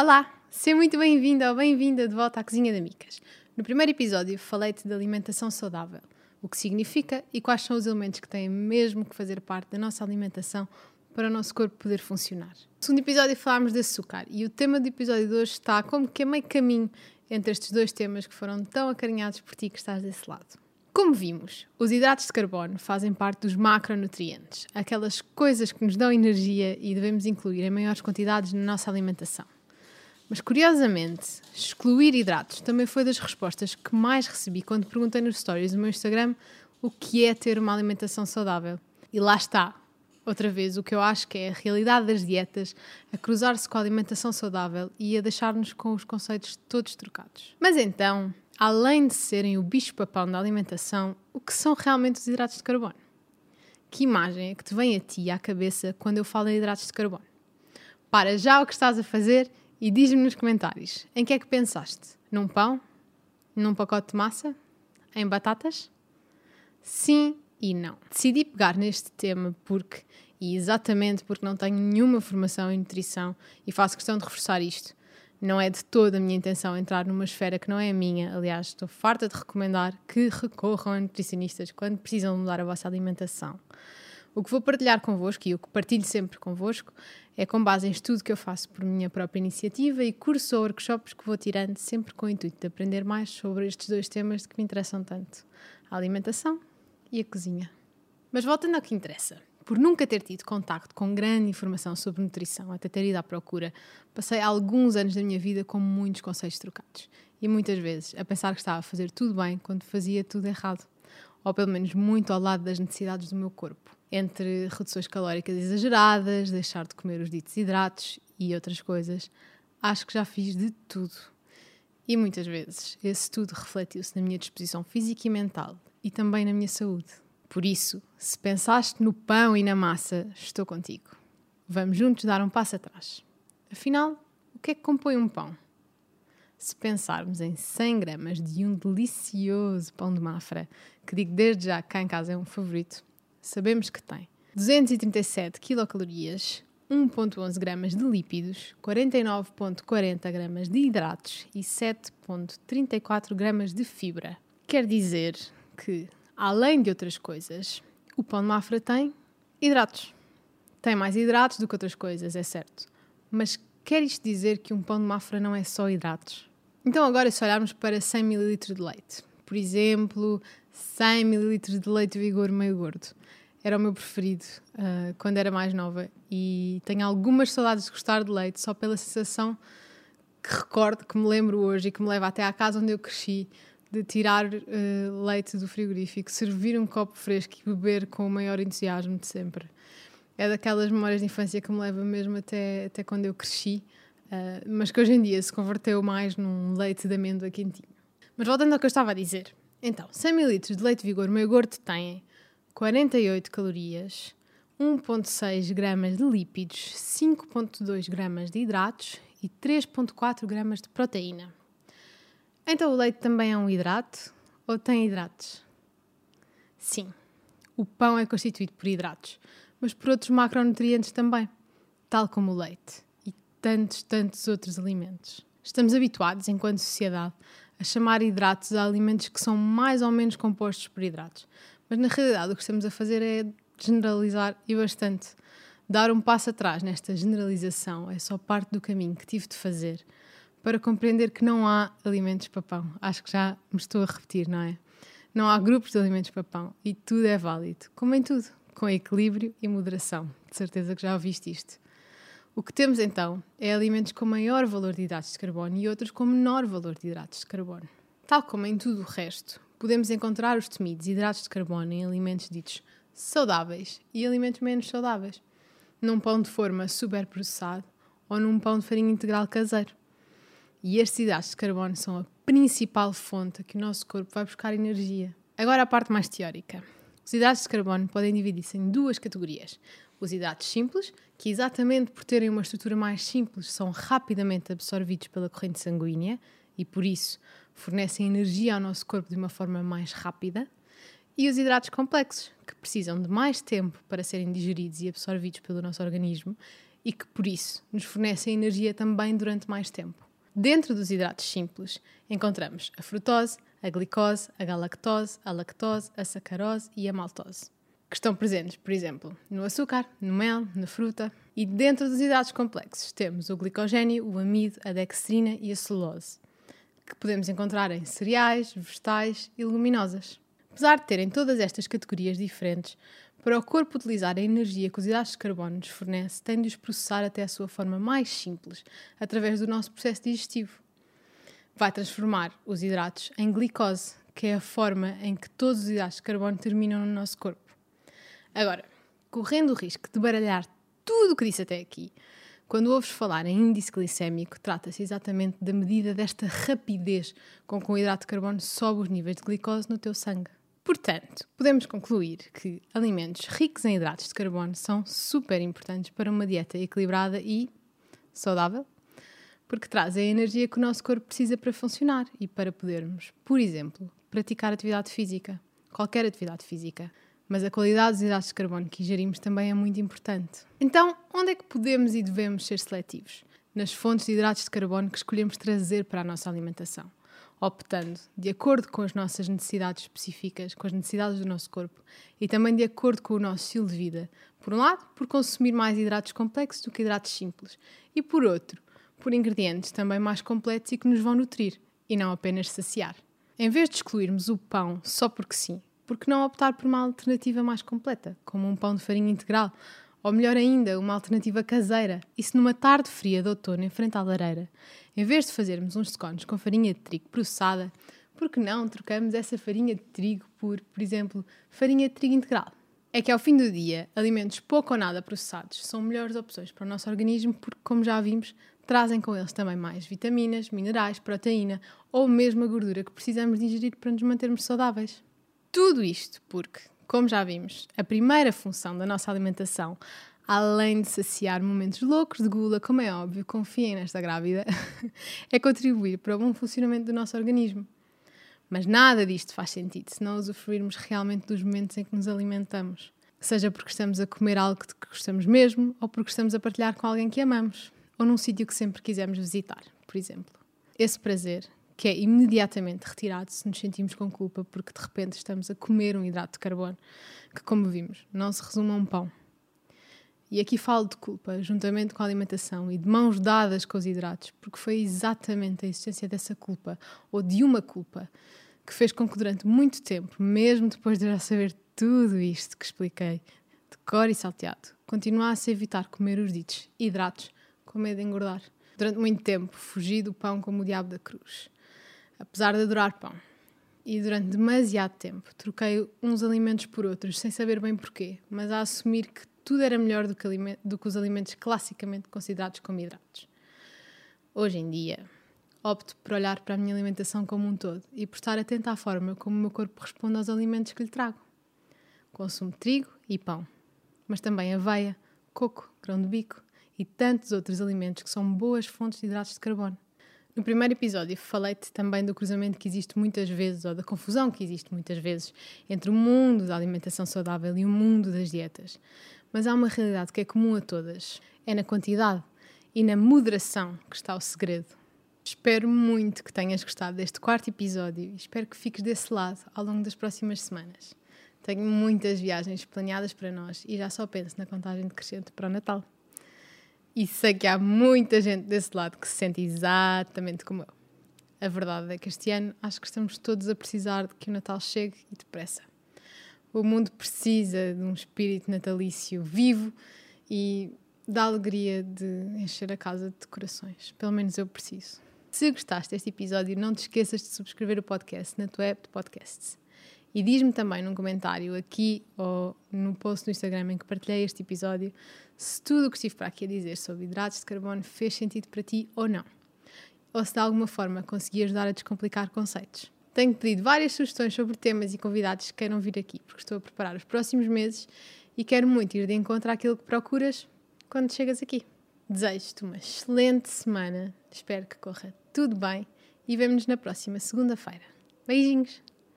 Olá, seja muito bem-vindo ou bem-vinda de volta à Cozinha da Micas. No primeiro episódio falei-te de alimentação saudável, o que significa e quais são os elementos que têm mesmo que fazer parte da nossa alimentação para o nosso corpo poder funcionar. No segundo episódio falámos de açúcar e o tema do episódio de hoje está como que a meio caminho entre estes dois temas que foram tão acarinhados por ti que estás desse lado. Como vimos, os hidratos de carbono fazem parte dos macronutrientes, aquelas coisas que nos dão energia e devemos incluir em maiores quantidades na nossa alimentação. Mas curiosamente, excluir hidratos também foi das respostas que mais recebi quando perguntei nos stories do meu Instagram o que é ter uma alimentação saudável. E lá está, outra vez, o que eu acho que é a realidade das dietas, a cruzar-se com a alimentação saudável e a deixar-nos com os conceitos todos trocados. Mas então, além de serem o bicho-papão da alimentação, o que são realmente os hidratos de carbono? Que imagem é que te vem a ti à cabeça quando eu falo em hidratos de carbono? Para já o que estás a fazer e diz-me nos comentários: em que é que pensaste? Num pão? Num pacote de massa? Em batatas? Sim e não. Decidi pegar neste tema porque, e exatamente porque não tenho nenhuma formação em nutrição e faço questão de reforçar isto, não é de toda a minha intenção entrar numa esfera que não é a minha. Aliás, estou farta de recomendar que recorram a nutricionistas quando precisam mudar a vossa alimentação. O que vou partilhar convosco e o que partilho sempre convosco é com base em estudo que eu faço por minha própria iniciativa e cursos ou workshops que vou tirando sempre com o intuito de aprender mais sobre estes dois temas que me interessam tanto: a alimentação e a cozinha. Mas voltando ao que interessa. Por nunca ter tido contacto com grande informação sobre nutrição, até ter ido à procura, passei alguns anos da minha vida com muitos conceitos trocados. E muitas vezes a pensar que estava a fazer tudo bem quando fazia tudo errado. Ou pelo menos muito ao lado das necessidades do meu corpo entre reduções calóricas exageradas, deixar de comer os ditos hidratos e outras coisas, acho que já fiz de tudo. E muitas vezes esse tudo refletiu-se na minha disposição física e mental e também na minha saúde. Por isso, se pensaste no pão e na massa, estou contigo. Vamos juntos dar um passo atrás. Afinal, o que é que compõe um pão? Se pensarmos em 100 gramas de um delicioso pão de mafra, que digo desde já que cá em casa é um favorito, sabemos que tem 237 quilocalorias, 1.11 gramas de lípidos, 49.40 gramas de hidratos e 7.34 gramas de fibra. Quer dizer que, além de outras coisas, o pão de mafra tem hidratos. Tem mais hidratos do que outras coisas, é certo. Mas quer isto dizer que um pão de mafra não é só hidratos? Então agora se olharmos para 100 ml de leite, por exemplo, 100 ml de leite vigor meio gordo, era o meu preferido uh, quando era mais nova e tenho algumas saudades de gostar de leite só pela sensação que recordo, que me lembro hoje e que me leva até à casa onde eu cresci de tirar uh, leite do frigorífico, servir um copo fresco e beber com o maior entusiasmo de sempre. É daquelas memórias de infância que me leva mesmo até, até quando eu cresci, uh, mas que hoje em dia se converteu mais num leite de amêndoa quentinho. Mas voltando ao que eu estava a dizer, então, 100 ml de leite vigor meio gordo têm 48 calorias, 1,6 gramas de lípidos, 5,2 gramas de hidratos e 3,4 gramas de proteína. Então o leite também é um hidrato ou tem hidratos? Sim, o pão é constituído por hidratos, mas por outros macronutrientes também, tal como o leite e tantos, tantos outros alimentos. Estamos habituados, enquanto sociedade, a chamar hidratos a alimentos que são mais ou menos compostos por hidratos, mas na realidade o que estamos a fazer é generalizar e bastante. Dar um passo atrás nesta generalização é só parte do caminho que tive de fazer para compreender que não há alimentos para pão. Acho que já me estou a repetir, não é? Não há grupos de alimentos para pão e tudo é válido, como em tudo, com equilíbrio e moderação. De certeza que já ouviste isto. O que temos então é alimentos com maior valor de hidratos de carbono e outros com menor valor de hidratos de carbono. Tal como em tudo o resto, podemos encontrar os temidos hidratos de carbono em alimentos ditos saudáveis e alimentos menos saudáveis, num pão de forma super processado ou num pão de farinha integral caseiro. E estes hidratos de carbono são a principal fonte que o nosso corpo vai buscar energia. Agora a parte mais teórica. Os hidratos de carbono podem dividir-se em duas categorias. Os hidratos simples, que exatamente por terem uma estrutura mais simples são rapidamente absorvidos pela corrente sanguínea e por isso fornecem energia ao nosso corpo de uma forma mais rápida, e os hidratos complexos, que precisam de mais tempo para serem digeridos e absorvidos pelo nosso organismo e que, por isso, nos fornecem energia também durante mais tempo. Dentro dos hidratos simples, encontramos a frutose, a glicose, a galactose, a lactose, a sacarose e a maltose, que estão presentes, por exemplo, no açúcar, no mel, na fruta. E dentro dos hidratos complexos temos o glicogênio, o amido, a dextrina e a celulose, que podemos encontrar em cereais, vegetais e leguminosas. Apesar de terem todas estas categorias diferentes, para o corpo utilizar a energia que os hidratos de carbono nos fornece, tem de os processar até a sua forma mais simples, através do nosso processo digestivo. Vai transformar os hidratos em glicose, que é a forma em que todos os hidratos de carbono terminam no nosso corpo. Agora, correndo o risco de baralhar tudo o que disse até aqui, quando ouves falar em índice glicémico, trata-se exatamente da medida desta rapidez com que o hidrato de carbono sobe os níveis de glicose no teu sangue. Portanto, podemos concluir que alimentos ricos em hidratos de carbono são super importantes para uma dieta equilibrada e saudável, porque trazem a energia que o nosso corpo precisa para funcionar e para podermos, por exemplo, praticar atividade física, qualquer atividade física. Mas a qualidade dos hidratos de carbono que ingerimos também é muito importante. Então, onde é que podemos e devemos ser seletivos? Nas fontes de hidratos de carbono que escolhemos trazer para a nossa alimentação optando de acordo com as nossas necessidades específicas, com as necessidades do nosso corpo e também de acordo com o nosso estilo de vida. Por um lado, por consumir mais hidratos complexos do que hidratos simples, e por outro, por ingredientes também mais completos e que nos vão nutrir e não apenas saciar. Em vez de excluirmos o pão só porque sim, por que não optar por uma alternativa mais completa, como um pão de farinha integral ou melhor ainda, uma alternativa caseira. E se numa tarde fria de outono, em frente à lareira, em vez de fazermos uns scones com farinha de trigo processada, por que não trocamos essa farinha de trigo por, por exemplo, farinha de trigo integral? É que ao fim do dia, alimentos pouco ou nada processados são melhores opções para o nosso organismo porque, como já vimos, trazem com eles também mais vitaminas, minerais, proteína ou mesmo a gordura que precisamos de ingerir para nos mantermos saudáveis. Tudo isto porque, como já vimos, a primeira função da nossa alimentação, além de saciar momentos loucos de gula, como é óbvio, confiem nesta grávida, é contribuir para o bom funcionamento do nosso organismo. Mas nada disto faz sentido se não usufruirmos realmente dos momentos em que nos alimentamos. Seja porque estamos a comer algo que gostamos mesmo, ou porque estamos a partilhar com alguém que amamos, ou num sítio que sempre quisemos visitar, por exemplo. Esse prazer que é imediatamente retirado se nos sentimos com culpa porque de repente estamos a comer um hidrato de carbono que, como vimos, não se resume a um pão. E aqui falo de culpa, juntamente com a alimentação e de mãos dadas com os hidratos, porque foi exatamente a existência dessa culpa, ou de uma culpa, que fez com que durante muito tempo, mesmo depois de já saber tudo isto que expliquei, de cor e salteado, continuasse a evitar comer os ditos hidratos com medo de engordar. Durante muito tempo, fugi do pão como o diabo da cruz apesar de adorar pão. E durante demasiado tempo troquei uns alimentos por outros, sem saber bem porquê, mas a assumir que tudo era melhor do que, do que os alimentos classicamente considerados como hidratos. Hoje em dia, opto por olhar para a minha alimentação como um todo e por estar atenta à forma como o meu corpo responde aos alimentos que lhe trago. Consumo trigo e pão, mas também aveia, coco, grão de bico e tantos outros alimentos que são boas fontes de hidratos de carbono. No primeiro episódio falei-te também do cruzamento que existe muitas vezes, ou da confusão que existe muitas vezes, entre o mundo da alimentação saudável e o mundo das dietas. Mas há uma realidade que é comum a todas: é na quantidade e na moderação que está o segredo. Espero muito que tenhas gostado deste quarto episódio e espero que fiques desse lado ao longo das próximas semanas. Tenho muitas viagens planeadas para nós e já só penso na contagem decrescente para o Natal. E sei que há muita gente desse lado que se sente exatamente como eu. A verdade é que este ano acho que estamos todos a precisar de que o Natal chegue e depressa. O mundo precisa de um espírito natalício vivo e da alegria de encher a casa de decorações. Pelo menos eu preciso. Se gostaste deste episódio, não te esqueças de subscrever o podcast na tua app de podcasts. E diz-me também num comentário aqui ou no post no Instagram em que partilhei este episódio se tudo o que estive para aqui a dizer sobre hidratos de carbono fez sentido para ti ou não. Ou se de alguma forma consegui ajudar a descomplicar conceitos. Tenho pedido várias sugestões sobre temas e convidados que queiram vir aqui, porque estou a preparar os próximos meses e quero muito ir de encontro àquilo que procuras quando chegas aqui. Desejo-te uma excelente semana, espero que corra tudo bem e vemo-nos na próxima segunda-feira. Beijinhos!